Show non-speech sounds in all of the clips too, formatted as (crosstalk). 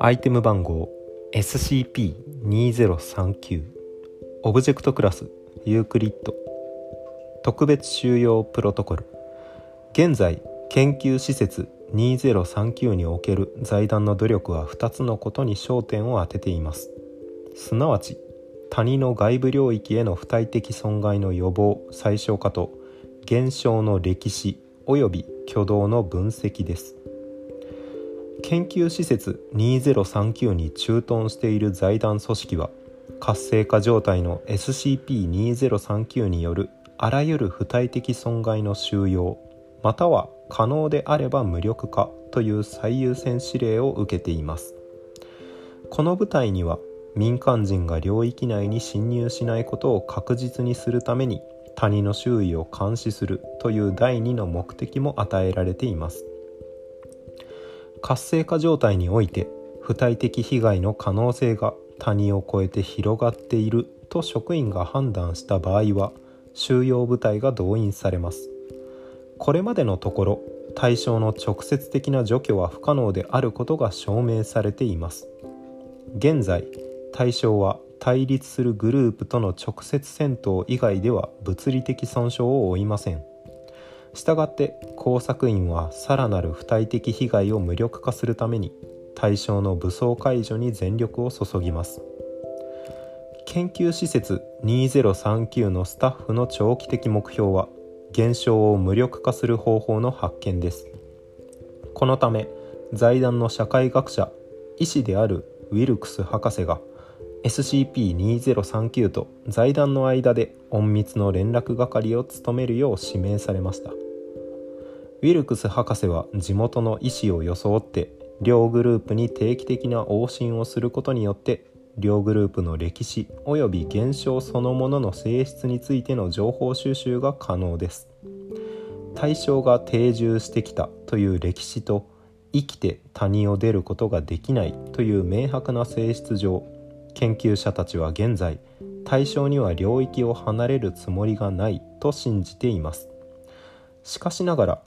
アイテム番号 SCP-2039 オブジェクトクラスユークリッド特別収容プロトコル現在研究施設2039における財団の努力は2つのことに焦点を当てています。すなわち谷の外部領域への付帯的損害の予防最小化と現象の歴史及び挙動の分析です。研究施設2039に駐屯している財団組織は活性化状態の SCP-2039 によるあらゆる不体的損害の収容または可能であれば無力化という最優先指令を受けています。この部隊には民間人が領域内に侵入しないことを確実にするために谷の周囲を監視するという第2の目的も与えられています。活性化状態において不体的被害の可能性が谷を越えて広がっていると職員が判断した場合は収容部隊が動員されます。これまでのところ対象の直接的な除去は不可能であることが証明されています。現在対象は対立するグループとの直接戦闘以外では物理的損傷を負いません。したがって工作員はさらなる不体的被害を無力化するために対象の武装解除に全力を注ぎます。研究施設2039のスタッフの長期的目標は現象を無力化する方法の発見です。このため財団の社会学者医師であるウィルクス博士が SCP-2039 と財団の間で隠密の連絡係を務めるよう指名されました。ウィルクス博士は地元の医師を装って両グループに定期的な往診をすることによって両グループの歴史及び現象そのものの性質についての情報収集が可能です。対象が定住してきたという歴史と生きて谷を出ることができないという明白な性質上研究者たちは現在対象には領域を離れるつもりがないと信じています。しかしながら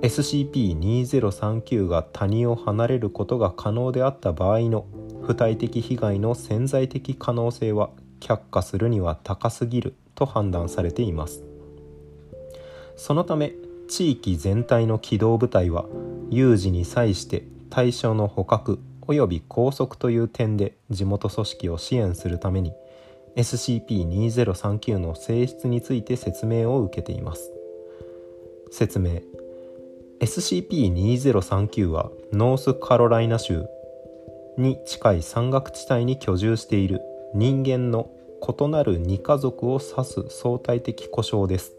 SCP-2039 が谷を離れることが可能であった場合の不体的被害の潜在的可能性は却下するには高すぎると判断されています。そのため地域全体の機動部隊は有事に際して対象の捕獲及び拘束という点で地元組織を支援するために SCP-2039 の性質について説明を受けています。説明。SCP-2039 はノースカロライナ州に近い山岳地帯に居住している人間の異なる2家族を指す相対的故障です。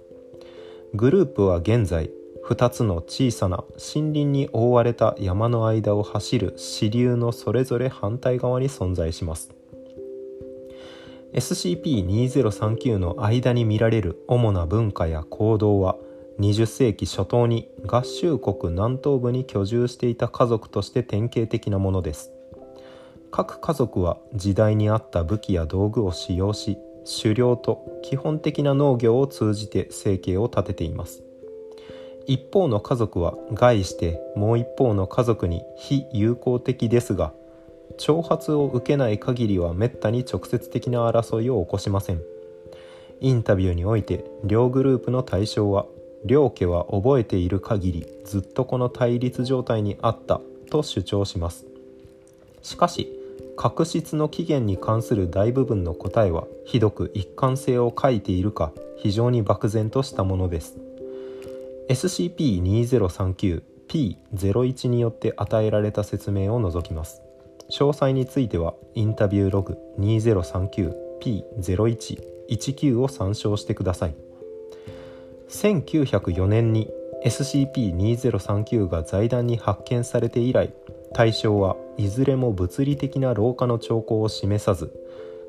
グループは現在2つの小さな森林に覆われた山の間を走る支流のそれぞれ反対側に存在します。SCP-2039 の間に見られる主な文化や行動は20世紀初頭に合衆国南東部に居住していた家族として典型的なものです。各家族は時代に合った武器や道具を使用し狩猟と基本的な農業を通じて生計を立てています。一方の家族は害してもう一方の家族に非友好的ですが挑発を受けない限りはめったに直接的な争いを起こしません。インタビューにおいて両グループの対象は両家は覚えている限りずっとこの対立状態にあったと主張します。しかし確執の起源に関する大部分の答えはひどく一貫性を欠いているか非常に漠然としたものです。SCP-2039P01 によって与えられた説明を除きます。詳細についてはインタビューログ 2039P0119 を参照してください。1904年に SCP-2039 が財団に発見されて以来対象はいずれも物理的な老化の兆候を示さず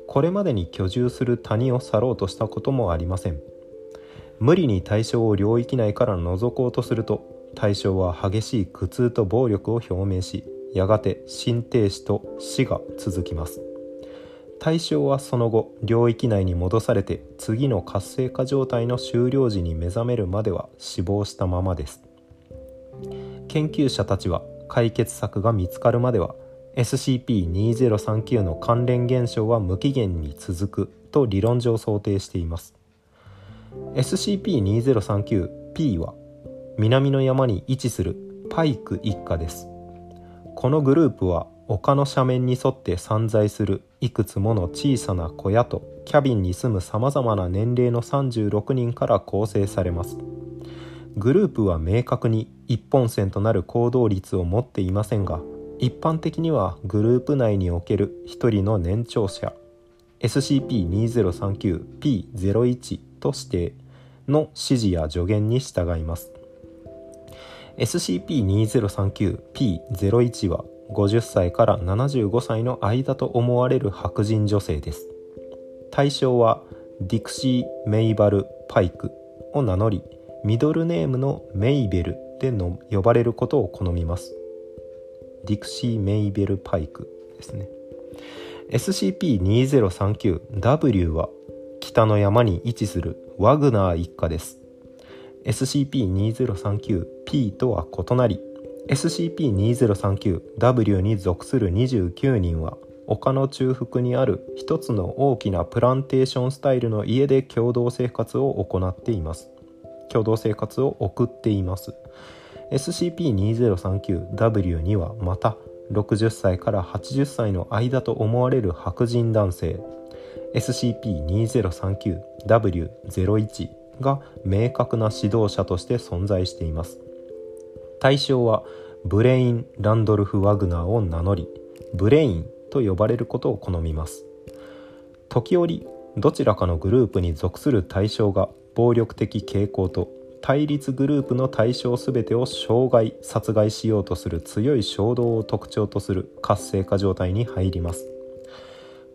これまでに居住する谷を去ろうとしたこともありません。無理に対象を領域内から覗こうとすると対象は激しい苦痛と暴力を表明しやがて心停止と死が続きます。対象はその後領域内に戻されて次の活性化状態の終了時に目覚めるまでは死亡したままです。研究者たちは解決策が見つかるまでは SCP-2039 の関連現象は無期限に続くと理論上想定しています。SCP-2039P は南の山に位置するパイク一家です。このグループは丘の斜面に沿って散在するいくつもの小さな小屋とキャビンに住むさまざまな年齢の36人から構成されます。グループは明確に一本線となる行動率を持っていませんが一般的にはグループ内における1人の年長者。SCP-2039P01 と指定の指示や助言に従います。SCP-2039P01 は50歳から75歳の間と思われる白人女性です。対象はディクシー・メイバル・パイクを名乗りミドルネームのメイベルでの呼ばれることを好みます。ディクシー・メイベル・パイクですね。SCP-2039W は北の山に位置するワグナー一家です。SCP-2039P とは異なり SCP-2039W に属する29人は丘の中腹にある一つの大きなプランテーションスタイルの家で共同生活を行っています。共同生活を送っています。SCP-2039W にはまた60歳から80歳の間と思われる白人男性 SCP-2039W01 が明確な指導者として存在しています。対象はブレイン・ランドルフ・ワグナーを名乗りブレインと呼ばれることを好みます。時折どちらかのグループに属する対象が暴力的傾向と対立グループの対象全てを傷害殺害しようとする強い衝動を特徴とする活性化状態に入ります。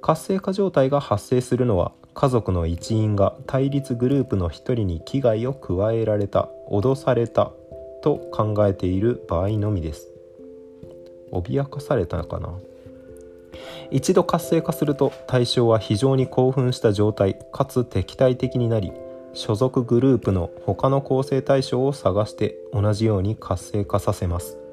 活性化状態が発生するのは家族の一員が対立グループの一人に危害を加えられた脅されたと考えている場合のみです。脅かされたのかな。一度活性化すると対象は非常に興奮した状態かつ敵対的になり所属グループの他の構成対象を探して同じように活性化させます。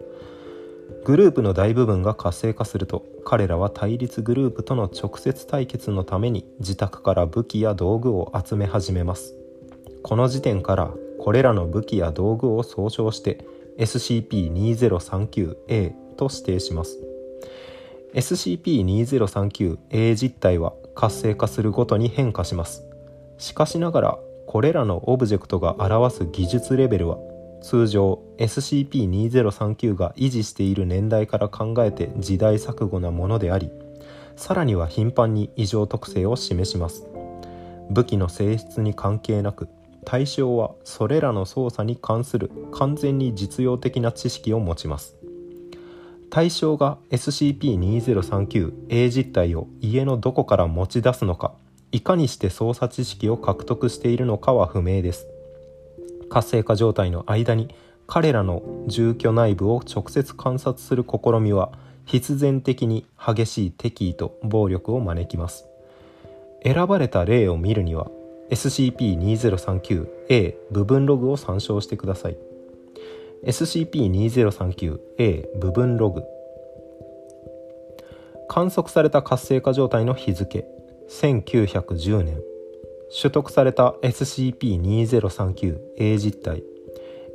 グループの大部分が活性化すると彼らは対立グループとの直接対決のために自宅から武器や道具を集め始めます。この時点からこれらの武器や道具を総称して SCP-2039A と指定します。SCP-2039A 実体は活性化するごとに変化します。しかしながらこれらのオブジェクトが表す技術レベルは通常 SCP-2039 が維持している年代から考えて時代錯誤なものでありさらには頻繁に異常特性を示します。武器の性質に関係なく対象はそれらの操作に関する完全に実用的な知識を持ちます。対象が SCP-2039A 実体を家のどこから持ち出すのかいかにして操作知識を獲得しているのかは不明です。活性化状態の間に彼らの住居内部を直接観察する試みは必然的に激しい敵意と暴力を招きます。選ばれた例を見るには SCP-2039A 部分ログを参照してください。SCP-2039A 部分ログ。観測された活性化状態の日付1910年。取得された SCP-2039A 実体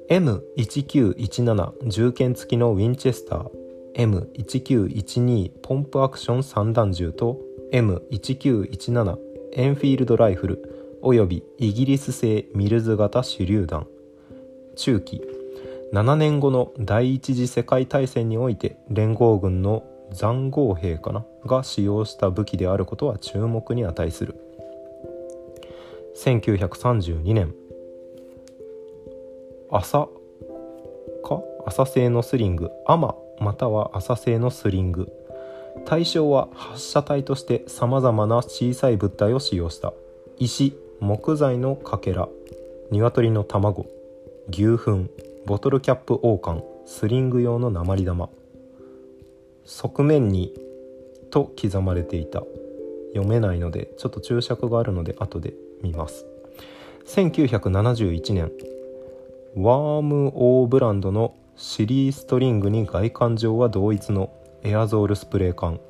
M1917 銃剣付きのウィンチェスター。M1912 ポンプアクション散弾銃と。M1917 エンフィールドライフル。およびイギリス製ミルズ型手榴弾。中期。7年後の第一次世界大戦において連合軍の残壕兵かな？が使用した武器であることは注目に値する。1932年。朝か朝製のスリング。アマまたは朝製のスリング。対象は発射体としてさまざまな小さい物体を使用した。石木材のかけら。鶏の卵。牛糞。ボトルキャップ王冠。スリング用の鉛玉。側面にと刻まれていた。読めないのでちょっと注釈があるので後で。見ます。1971年ワームオーブランドのシリーストリングに外観上は同一のエアゾールスプレー缶。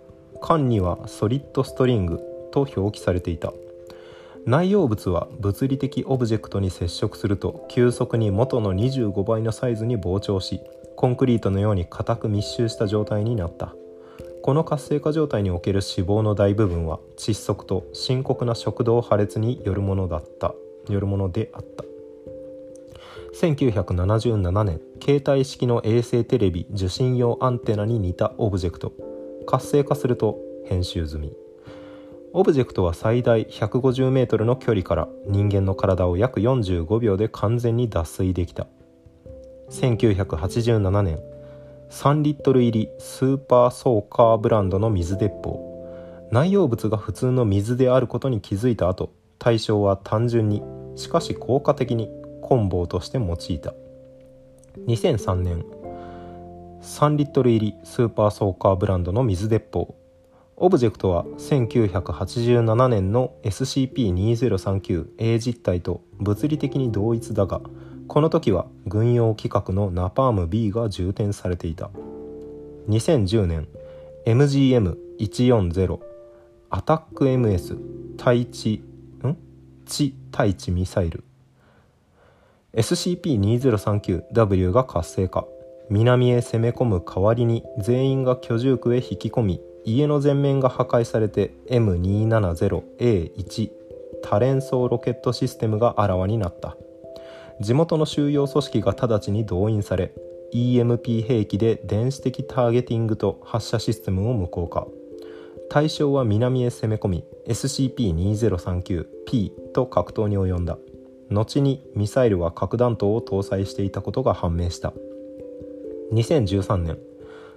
缶にはソリッドストリングと表記されていた。内容物は物理的オブジェクトに接触すると急速に元の25倍のサイズに膨張しコンクリートのように固く密集した状態になった。この活性化状態における死亡の大部分は窒息と深刻な食道破裂によるものだった。よるものであった。1977年携帯式の衛星テレビ受信用アンテナに似たオブジェクト。活性化すると編集済み。オブジェクトは最大 150m の距離から人間の体を約45秒で完全に脱水できた。1987年3リットル入りスーパーソーカーブランドの水鉄砲。内容物が普通の水であることに気づいた後対象は単純にしかし効果的に棍棒として用いた。2003年3リットル入りスーパーソーカーブランドの水鉄砲。オブジェクトは1987年の SCP-2039A 実体と物理的に同一だがこの時は軍用規格のナパーム B が充填されていた。2010年 MGM140 アタック MS 対地ん？地対地ミサイル。SCP-2039W が活性化。南へ攻め込む代わりに全員が居住区へ引き込み家の全面が破壊されて M270A1 多連装ロケットシステムがあらわになった。地元の収容組織が直ちに動員され EMP 兵器で電子的ターゲティングと発射システムを無効化。対象は南へ攻め込み SCP-2039P と格闘に及んだ。後にミサイルは核弾頭を搭載していたことが判明した。2013年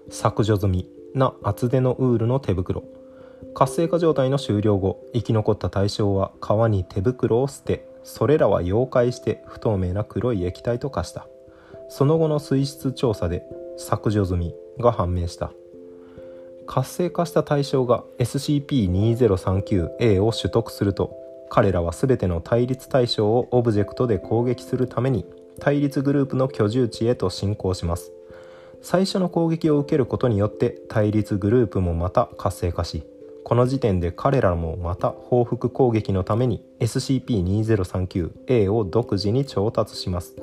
削除済みな厚手のウールの手袋。活性化状態の終了後生き残った対象は川に手袋を捨てそれらは溶解して不透明な黒い液体と化した。その後の水質調査で削除済みが判明した。活性化した対象が SCP-2039A を取得すると彼らは全ての対立対象をオブジェクトで攻撃するために対立グループの居住地へと進行します。最初の攻撃を受けることによって対立グループもまた活性化しこの時点で彼らもまた報復攻撃のために SCP-2039A を独自に調達します。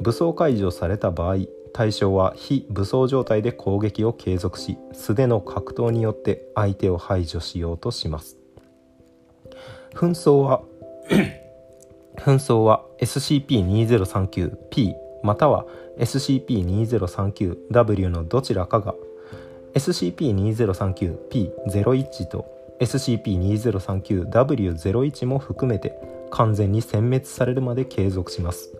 武装解除された場合対象は非武装状態で攻撃を継続し素手の格闘によって相手を排除しようとします。紛争は (coughs) 紛争は SCP-2039P または SCP-2039W のどちらかが SCP-2039P01 と SCP-2039W01 も含めて完全に殲滅されるまで継続します。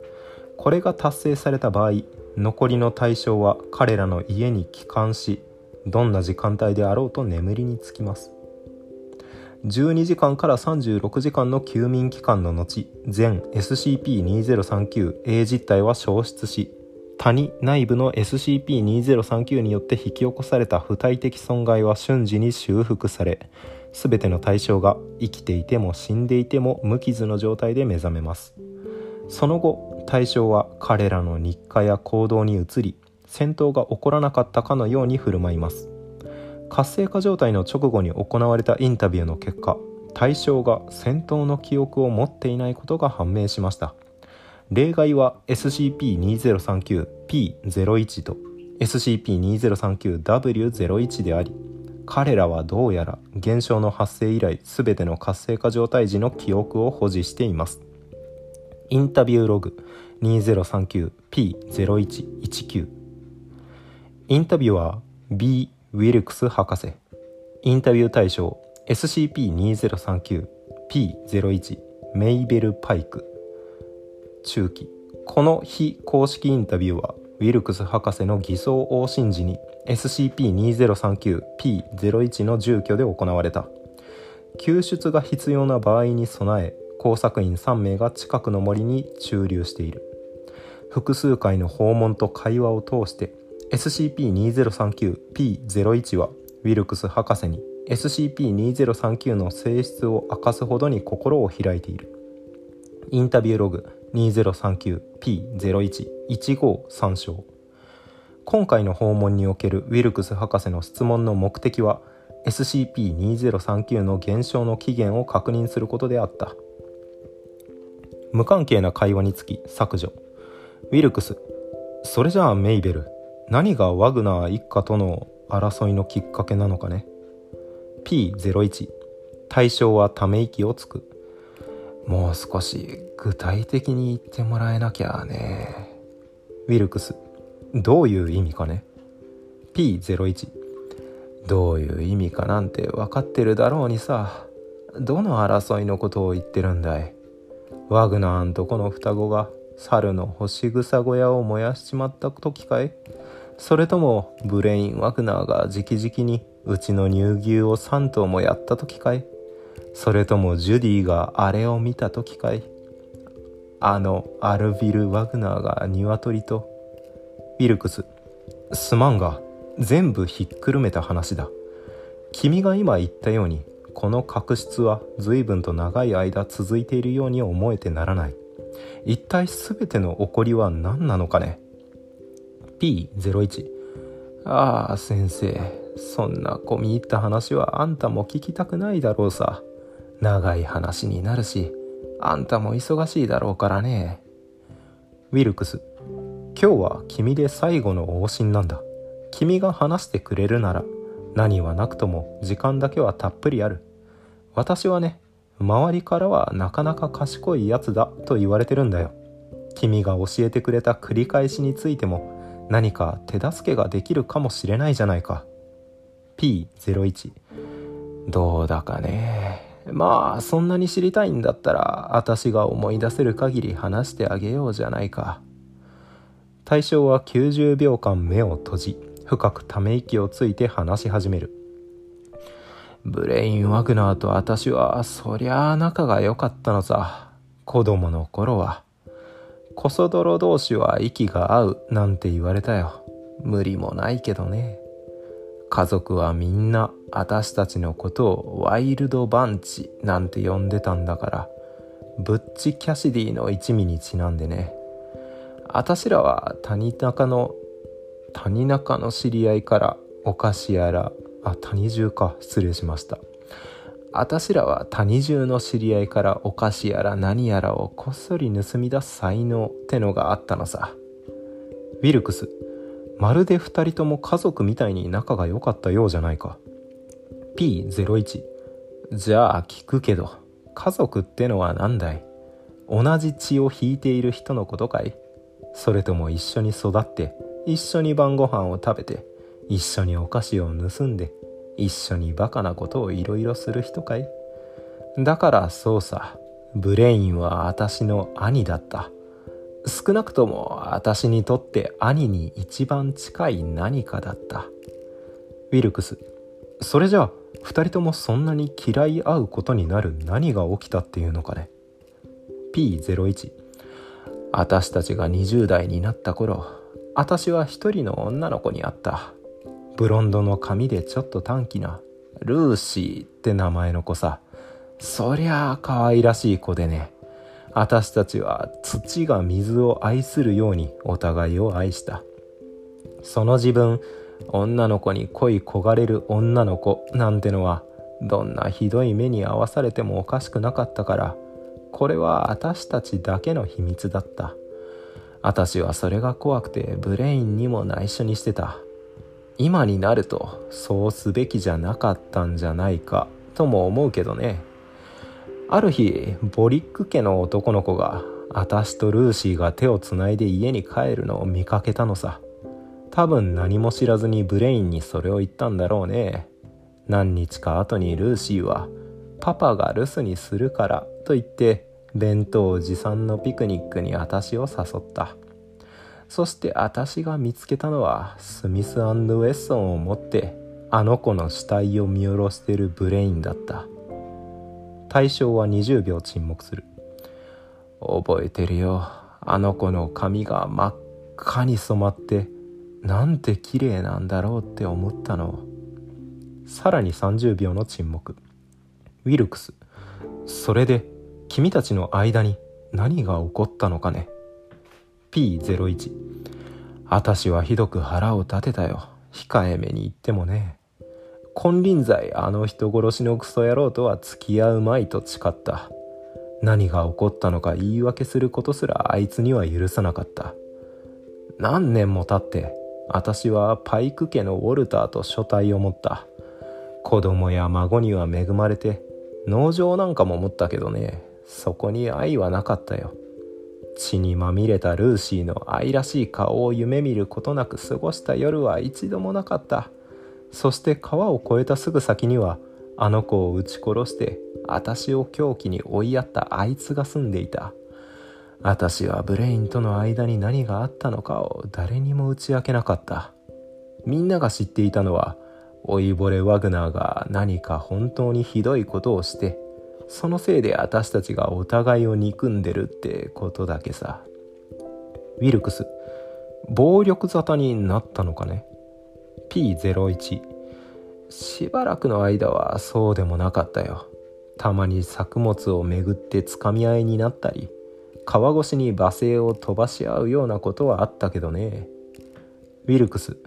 これが達成された場合残りの対象は彼らの家に帰還しどんな時間帯であろうと眠りにつきます。12時間から36時間の休眠期間の後全 SCP-2039A 実体は消失し谷内部の SCP-2039 によって引き起こされた不体的損害は瞬時に修復され全ての対象が生きていても死んでいても無傷の状態で目覚めます。その後対象は彼らの日課や行動に移り戦闘が起こらなかったかのように振る舞います。活性化状態の直後に行われたインタビューの結果対象が戦闘の記憶を持っていないことが判明しました。例外は SCP-2039P01 と SCP-2039W01 であり彼らはどうやら現象の発生以来全ての活性化状態時の記憶を保持しています。インタビューログ 2039P0119 インタビュアー B ウィルクス博士。インタビュー対象 SCP-2039P01 メイベル・パイク。中期。この非公式インタビューはウィルクス博士の偽装往診時に SCP-2039P01 の住居で行われた。救出が必要な場合に備え工作員3名が近くの森に駐留している。複数回の訪問と会話を通して SCP-2039P01 はウィルクス博士に SCP-2039 の性質を明かすほどに心を開いている。インタビューログ 2039P0115 参照今回の訪問におけるウィルクス博士の質問の目的は SCP-2039 の減少の起源を確認することであった。無関係な会話につき削除。ウィルクスそれじゃあメイベル何がワグナー一家との争いのきっかけなのかね。P01 対象はため息をつく。もう少し具体的に言ってもらえなきゃね。ウィルクスどういう意味かね？P01 どういう意味かなんて分かってるだろうにさ。どの争いのことを言ってるんだい？ワグナーんとこの双子が猿の干し草小屋を燃やしちまった時かい？それともブレイン・ワグナーが直々にうちの乳牛を3頭もやった時かい？それともジュディがあれを見た時かい？あのアルビル・ワグナーが鶏とウィルクスすまんが全部ひっくるめた話だ。君が今言ったようにこの確執は随分と長い間続いているように思えてならない。一体全ての起こりは何なのかね？P01 ああ先生そんな込み入った話はあんたも聞きたくないだろうさ。長い話になるしあんたも忙しいだろうからね。ウィルクス今日は君で最後の往診なんだ。君が話してくれるなら何はなくとも時間だけはたっぷりある。私はね周りからはなかなか賢いやつだと言われてるんだよ。君が教えてくれた繰り返しについても何か手助けができるかもしれないじゃないか。P01 どうだかね。まあそんなに知りたいんだったら私が思い出せる限り話してあげようじゃないか。対象は90秒間目を閉じ深くため息をついて話し始める。ブレイン・ワグナーと私はそりゃあ仲が良かったのさ。子供の頃は。コソ泥同士は息が合うなんて言われたよ。無理もないけどね。家族はみんな私たちのことをワイルドバンチなんて呼んでたんだからブッチ・キャシディの一味にちなんでね。私らは谷中の谷中の知り合いからお菓子やらあ谷中か失礼しました。私らは谷中の知り合いからお菓子やら何やらをこっそり盗み出す才能ってのがあったのさ。ウィルクス。まるで2人とも家族みたいに仲が良かったようじゃないか。P01 じゃあ聞くけど家族ってのは何だい？同じ血を引いている人のことかい？それとも一緒に育って一緒に晩ご飯を食べて一緒にお菓子を盗んで一緒にバカなことをいろいろする人かい？だからそうさブレインは私の兄だった。少なくとも私にとって兄に一番近い何かだった。ウィルクスそれじゃあ2人ともそんなに嫌い合うことになる何が起きたっていうのかね。P01 私たちが20代になった頃私は一人の女の子に会った。ブロンドの髪でちょっと短気なルーシーって名前の子さ。そりゃあ可愛らしい子でね。私たちは土が水を愛するようにお互いを愛した。その自分女の子に恋焦がれる女の子なんてのはどんなひどい目に遭わされてもおかしくなかったからこれは私たちだけの秘密だった。私はそれが怖くてブレインにも内緒にしてた。今になるとそうすべきじゃなかったんじゃないかとも思うけどね。ある日ボリック家の男の子が私とルーシーが手をつないで家に帰るのを見かけたのさ。多分何も知らずにブレインにそれを言ったんだろうね。何日か後にルーシーは「パパが留守にするから」と言って弁当持参のピクニックに私を誘った。そして私が見つけたのはスミスウェッソンを持ってあの子の死体を見下ろしてるブレインだった。対象は20秒沈黙する。覚えてるよ。あの子の髪が真っ赤に染まってなんて綺麗なんだろうって思ったの。さらに30秒の沈黙。ウィルクス。それで君たちの間に何が起こったのかね。P01 あたしはひどく腹を立てたよ。控えめに言ってもね。金輪際あの人殺しのクソ野郎とは付き合うまいと誓った。何が起こったのか言い訳することすらあいつには許さなかった。何年も経って私はパイク家のウォルターと所帯を持った。子供や孫には恵まれて農場なんかも持ったけどね。そこに愛はなかったよ。血にまみれたルーシーの愛らしい顔を夢見ることなく過ごした夜は一度もなかった。そして川を越えたすぐ先にはあの子を撃ち殺して私を狂気に追いやったあいつが住んでいた。私はブレインとの間に何があったのかを誰にも打ち明けなかった。みんなが知っていたのは老いぼれワグナーが何か本当にひどいことをしてそのせいで私たちがお互いを憎んでるってことだけさ。ウィルクス暴力沙汰になったのかね。P01 しばらくの間はそうでもなかったよ。たまに作物をめぐってつかみ合いになったり川越しに罵声を飛ばし合うようなことはあったけどね。ウィルクス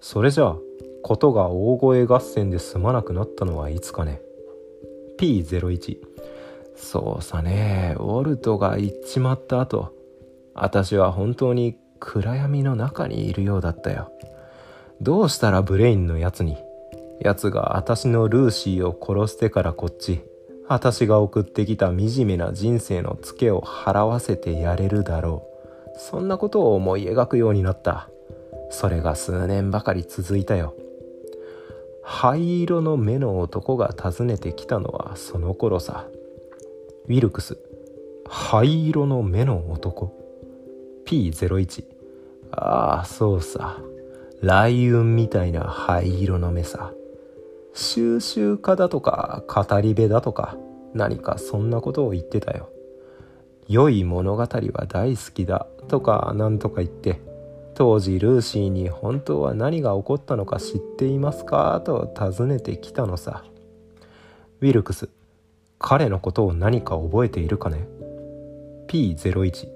それじゃあことが大声合戦で済まなくなったのはいつかね。P01 そうさね。ウォルトが行っちまった後私は本当に暗闇の中にいるようだったよ。どうしたらブレインのやつにやつが私のルーシーを殺してからこっち私が送ってきた惨めな人生のツケを払わせてやれるだろう。そんなことを思い描くようになった。それが数年ばかり続いたよ。灰色の目の男が訪ねてきたのはその頃さ。ウィルクス灰色の目の男。P01 ああそうさ。雷雲みたいな灰色の目さ。収集家だとか語り部だとか何かそんなことを言ってたよ。良い物語は大好きだとか何とか言って当時ルーシーに本当は何が起こったのか知っていますかと尋ねてきたのさ。ウィルクス彼のことを何か覚えているかね。P01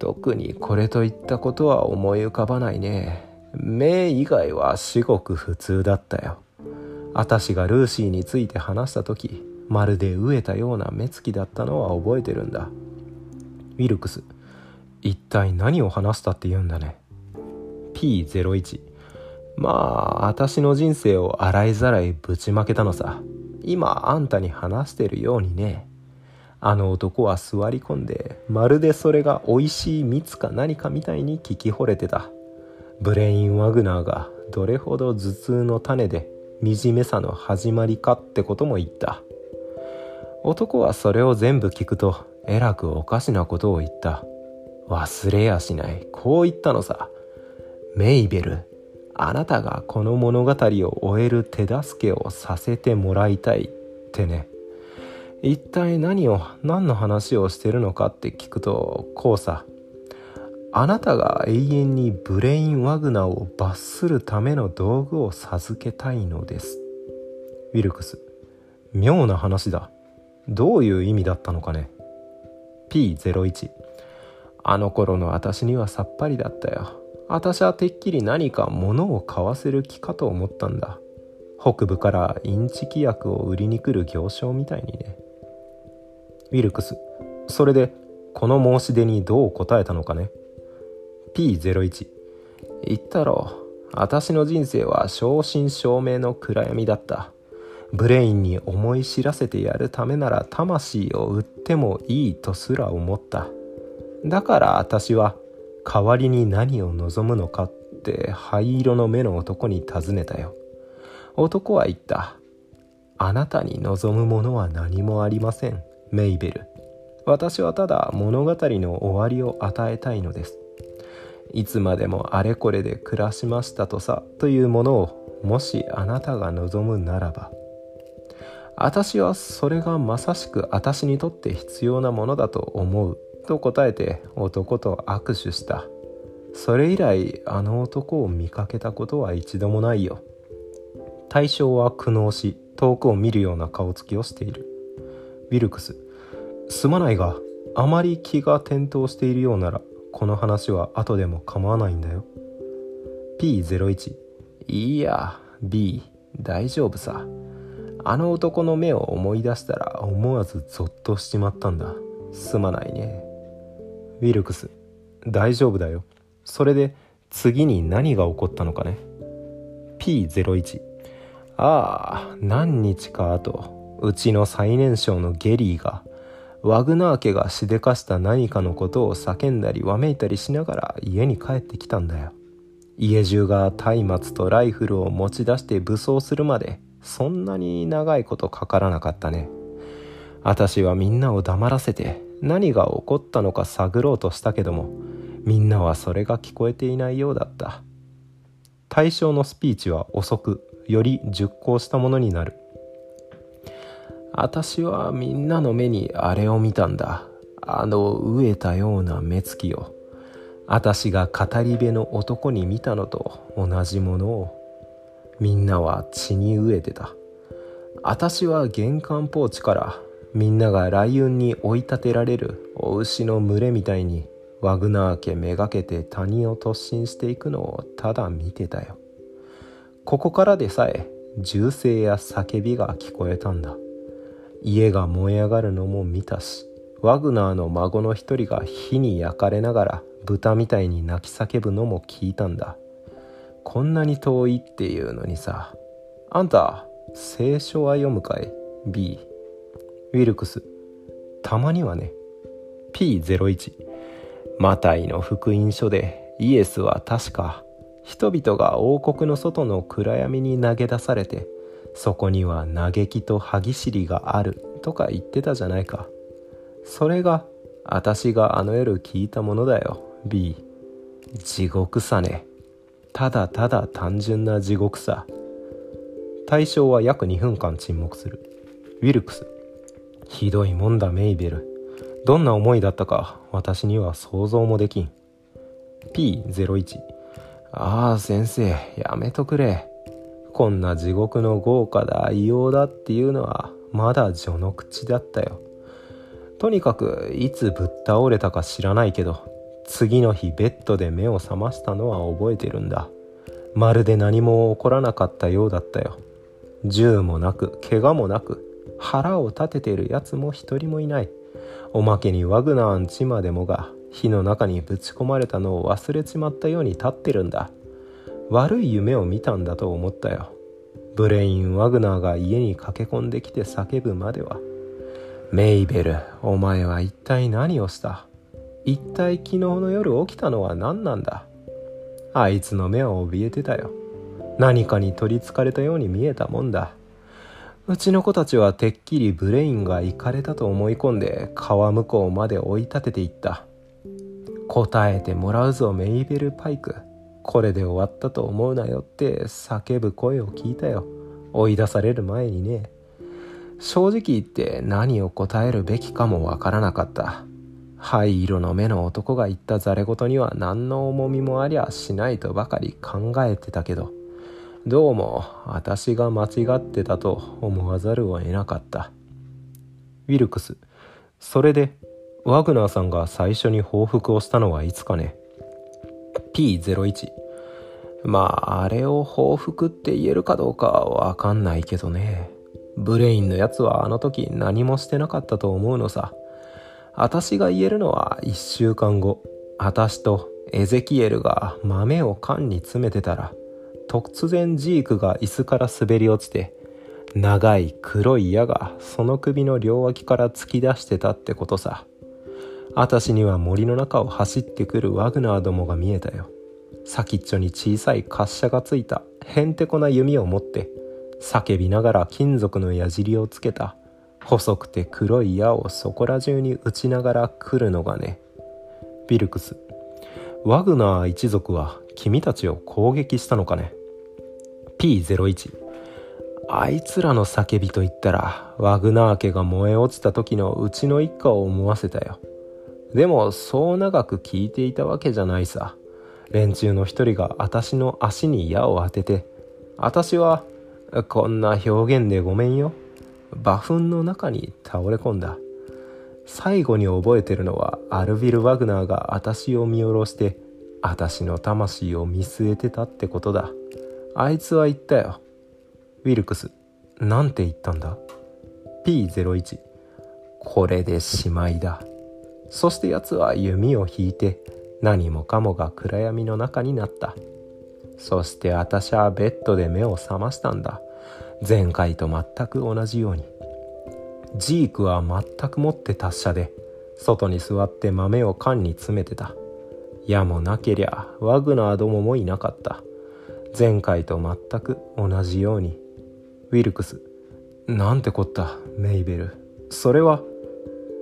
特にこれといったことは思い浮かばないね。目以外は至極普通だったよ。私がルーシーについて話した時まるで飢えたような目つきだったのは覚えてるんだ。ウィルクス一体何を話したって言うんだね。P01 まあ私の人生を洗いざらいぶちまけたのさ。今あんたに話してるようにね。あの男は座り込んでまるでそれが美味しい蜜か何かみたいに聞き惚れてた。ブレイン・ワグナーがどれほど頭痛の種で惨めさの始まりかってことも言った。男はそれを全部聞くとえらくおかしなことを言った。忘れやしない。こう言ったのさ。メイベルあなたがこの物語を終える手助けをさせてもらいたいってね。一体何を何の話をしてるのかって聞くとこうさ。あなたが永遠にブレイン・ワグナーを罰するための道具を授けたいのです。ウィルクス妙な話だ。どういう意味だったのかね。P01 あの頃の私にはさっぱりだったよ。私はてっきり何か物を買わせる気かと思ったんだ。北部からインチキ薬を売りに来る行商みたいにね。ウィルクスそれでこの申し出にどう答えたのかね。P01 言ったろ私の人生は正真正銘の暗闇だった。ブレインに思い知らせてやるためなら魂を売ってもいいとすら思った。だから私は代わりに何を望むのかって灰色の目の男に尋ねたよ。男は言った。あなたに望むものは何もありませんメイベル。私はただ物語の終わりを与えたいのです。いつまでもあれこれで暮らしましたとさというものをもしあなたが望むならば私はそれがまさしく私にとって必要なものだと思うと答えて男と握手した。それ以来あの男を見かけたことは一度もないよ。対象は苦悩し遠くを見るような顔つきをしている。ウィルクスすまないがあまり気が転倒しているようならこの話は後でも構わないんだよ。P01 いや B 大丈夫さ。あの男の目を思い出したら思わずゾッとしちまったんだ。すまないね。ウィルクス大丈夫だよ。それで次に何が起こったのかね。P01 ああ何日か後うちの最年少のゲリーがワグナー家がしでかした何かのことを叫んだりわめいたりしながら家に帰ってきたんだよ。家中が松明とライフルを持ち出して武装するまでそんなに長いことかからなかったね。私はみんなを黙らせて何が起こったのか探ろうとしたけどもみんなはそれが聞こえていないようだった。対象のスピーチは遅くより熟考したものになる。私はみんなの目にあれを見たんだ。あの飢えたような目つきを。私が語り部の男に見たのと同じものを。みんなは血に飢えてた。私は玄関ポーチからみんなが雷雲に追い立てられるお牛の群れみたいにワグナー家めがけて谷を突進していくのをただ見てたよ。ここからでさえ銃声や叫びが聞こえたんだ。家が燃え上がるのも見たしワグナーの孫の一人が火に焼かれながら豚みたいに泣き叫ぶのも聞いたんだ。こんなに遠いっていうのにさあんた聖書は読むかい ?B ウィルクス。たまにはね。P01 マタイの福音書でイエスは確か人々が王国の外の暗闇に投げ出されてそこには嘆きと歯ぎしりがあるとか言ってたじゃないか。それが私があの夜聞いたものだよ。B 地獄さね。ただただ単純な地獄さ。対象は約2分間沈黙する。ウィルクス。ひどいもんだメイベル。どんな思いだったか私には想像もできん。P01 ああ先生やめとくれ。こんな地獄の豪華だ異様だっていうのはまだ序の口だったよ。とにかくいつぶっ倒れたか知らないけど次の日ベッドで目を覚ましたのは覚えてるんだ。まるで何も起こらなかったようだったよ。銃もなく怪我もなく腹を立ててるやつも一人もいない。おまけにワグナーんちまでもが火の中にぶち込まれたのを忘れちまったように立ってるんだ。悪い夢を見たんだと思ったよ。ブレイン・ワグナーが家に駆け込んできて叫ぶまでは。メイベルお前は一体何をした？一体昨日の夜起きたのは何なんだ？あいつの目は怯えてたよ。何かに取りつかれたように見えたもんだ。うちの子たちはてっきりブレインが行かれたと思い込んで川向こうまで追い立てていった。答えてもらうぞメイベル・パイク。これで終わったと思うなよって叫ぶ声を聞いたよ。追い出される前にね。正直言って何を答えるべきかもわからなかった。灰色の目の男が言ったざれ言には何の重みもありゃしないとばかり考えてたけど。どうも私が間違ってたと思わざるを得なかった。ウィルクスそれでワグナーさんが最初に報復をしたのはいつかね。P01 まああれを報復って言えるかどうかはわかんないけどね。ブレインのやつはあの時何もしてなかったと思うのさ。私が言えるのは1週間後。私とエゼキエルが豆を缶に詰めてたら突然ジークが椅子から滑り落ちて長い黒い矢がその首の両脇から突き出してたってことさ。私には森の中を走ってくるワグナーどもが見えたよ。先っちょに小さい滑車がついたへんてこな弓を持って叫びながら金属の矢尻をつけた。細くて黒い矢をそこら中に打ちながら来るのがね。ビルクスワグナー一族は君たちを攻撃したのかね。P01 あいつらの叫びといったらワグナー家が燃え落ちた時のうちの一家を思わせたよ。でもそう長く聞いていたわけじゃないさ。連中の一人が私の足に矢を当てて私はこんな表現でごめんよ。馬糞の中に倒れ込んだ。最後に覚えてるのはアルビル・ワグナーが私を見下ろして私の魂を見据えてたってことだ。あいつは言ったよ。ウィルクスなんて言ったんだ？P01 これでしまいだ。そして奴は弓を引いて何もかもが暗闇の中になった。そして私はベッドで目を覚ましたんだ。前回と全く同じように。ジークは全くもって達者で外に座って豆を缶に詰めてた。矢もなけりゃワグナーどももいなかった。前回と全く同じように。ウィルクスなんてこったメイベル。それは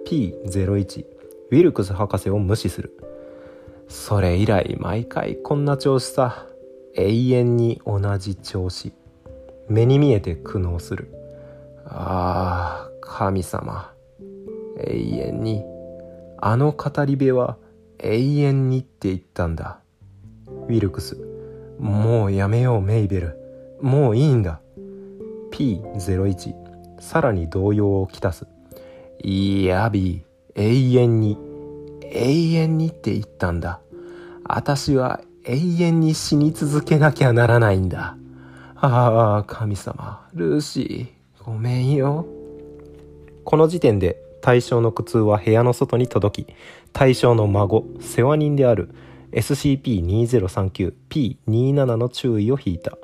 P01 ウィルクス博士を無視する。それ以来毎回こんな調子さ。永遠に同じ調子。目に見えて苦悩する。ああ神様。永遠に。あの語り部は永遠にって言ったんだ。ウィルクス。もうやめようメイベル。もういいんだ。P01 さらに動揺をきたす。いやビー。永遠に永遠にって言ったんだ。私は永遠に死に続けなきゃならないんだ。ああ神様ルーシーごめんよ。この時点で対象の苦痛は部屋の外に届き対象の孫世話人である SCP-2039P27 の注意を引いた。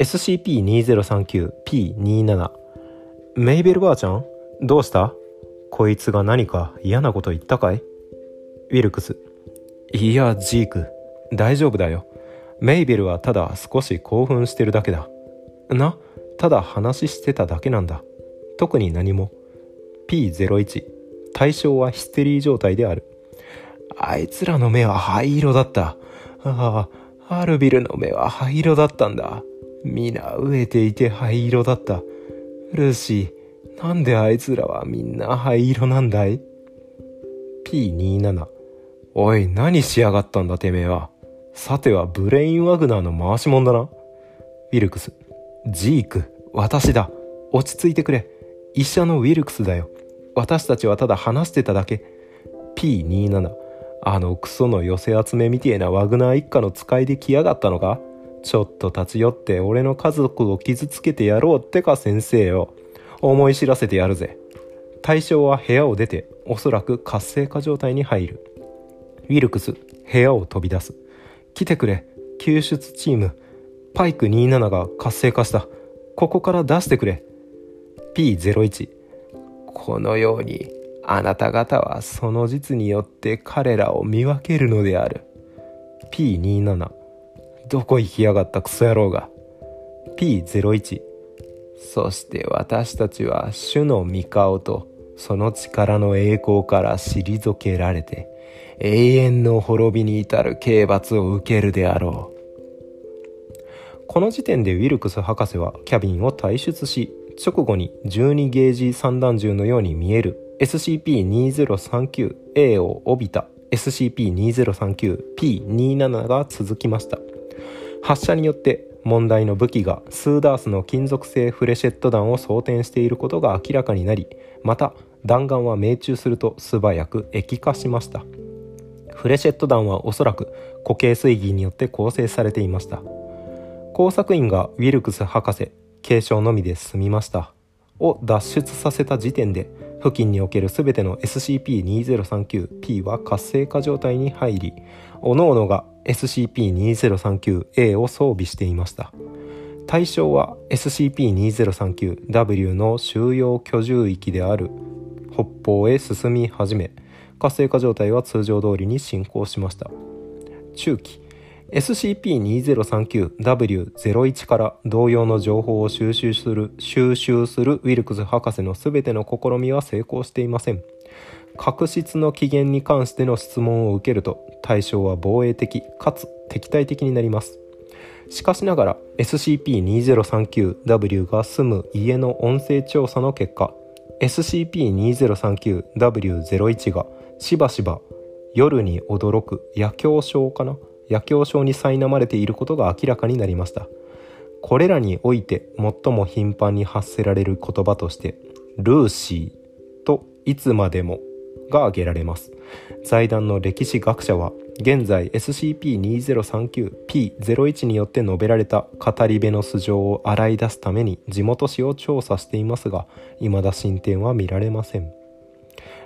SCP-2039P27 メイベルばあちゃんどうした？こいつが何か嫌なこと言ったかい？ウィルクス。いやジーク大丈夫だよ。メイベルはただ少し興奮してるだけだ。な？ただ話してただけなんだ。特に何も。P01 対象はヒステリー状態である。あいつらの目は灰色だった。ああアルビルの目は灰色だったんだ。皆飢えていて灰色だった。ルーシーなんであいつらはみんな灰色なんだい ?P27 おい何しやがったんだてめえは。さてはブレインワグナーの回し者だな。ウィルクス。ジーク私だ。落ち着いてくれ。医者のウィルクスだよ。私たちはただ話してただけ。P27 あのクソの寄せ集めみてえなワグナー一家の使いで来やがったのか？ちょっと立ち寄って俺の家族を傷つけてやろうってか先生よ。思い知らせてやるぜ。対象は部屋を出ておそらく活性化状態に入る。ウィルクス部屋を飛び出す。来てくれ救出チーム。パイク27が活性化した。ここから出してくれ。P01 このようにあなた方はその実によって彼らを見分けるのである。P27 どこ行きやがったクソ野郎が。P01 そして私たちは主の御顔とその力の栄光から退けられて永遠の滅びに至る刑罰を受けるであろう。この時点でウィルクス博士はキャビンを退出し直後に12ゲージ散弾銃のように見える SCP-2039A を帯びた SCP-2039P27 が続きました。発射によって問題の武器がスーダースの金属製フレシェット弾を装填していることが明らかになりまた弾丸は命中すると素早く液化しました。フレシェット弾はおそらく固形水銀によって構成されていました。工作員がウィルクス博士軽傷のみで済みました。を脱出させた時点で付近における全ての SCP-2039P は活性化状態に入り各々が SCP-2039A を装備していました。対象は SCP-2039W の収容居住域である北方へ進み始め活性化状態は通常通りに進行しました。中期 SCP-2039W01 から同様の情報を収集する収集するウィルクス博士の全ての試みは成功していません。確執の起源に関しての質問を受けると対象は防衛的かつ敵対的になります。しかしながら SCP-2039W が住む家の音声調査の結果 SCP-2039W01 がしばしば夜に驚く夜狂症かな？夜狂症に苛まれていることが明らかになりました。これらにおいて最も頻繁に発せられる言葉としてルーシーといつまでもが挙げられます。財団の歴史学者は現在 SCP-2039P01 によって述べられた語り部の素性を洗い出すために地元紙を調査していますが未だ進展は見られません。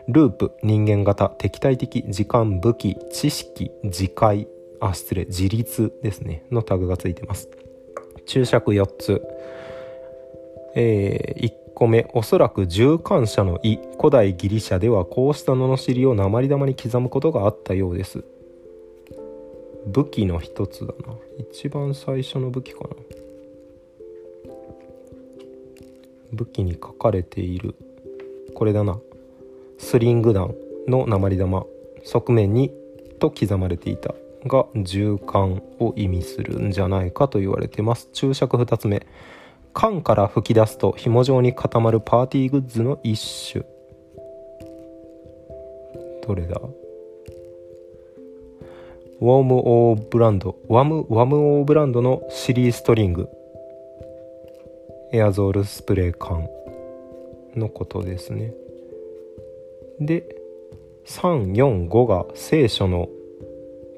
ループ人間型敵対的時間武器知識自戒あ失礼自立ですね。のタグがついてます。注釈4つ。えー、1個目おそらく従感者の意古代ギリシャではこうした罵りを鉛玉に刻むことがあったようです。武器の一つだな。一番最初の武器かな。武器に書かれている。これだな。スリング弾の鉛玉。側面にと刻まれていた。が銃管を意味するんじゃないかと言われてます。注釈2つ目。缶から吹き出すと紐状に固まるパーティーグッズの一種。どれだ？ウォームオーブランド。ワムワムオーブランドのシリーストリング。エアゾールスプレー缶のことですね。で345が聖書の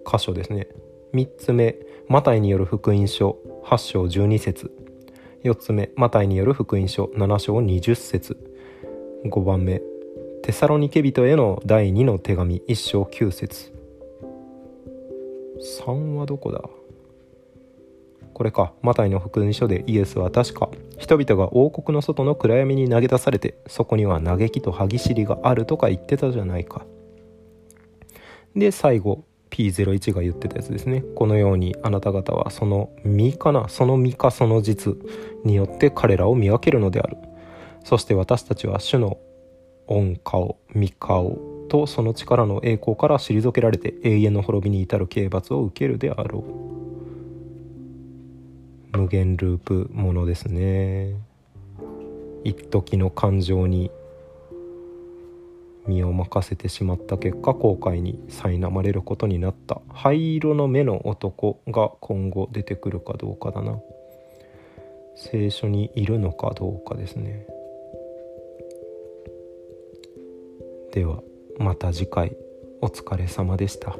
箇所ですね。3つ目マタイによる福音書8章12節。4つ目マタイによる福音書7章20節。5番目テサロニケ人への第2の手紙1章9節。3はどこだ？これか。マタイの福音書でイエスは確か人々が王国の外の暗闇に投げ出されてそこには嘆きと歯ぎしりがあるとか言ってたじゃないか。で最後 P01 が言ってたやつですね。このようにあなた方はその身かなその身かその実によって彼らを見分けるのである。そして私たちは主の恩顔御顔とその力の栄光から退けられて永遠の滅びに至る刑罰を受けるであろう。無限ループものですね。一時の感情に身を任せてしまった結果後悔に苛まれることになった。灰色の目の男が今後出てくるかどうかだな。聖書にいるのかどうかですね。ではまた次回。お疲れ様でした。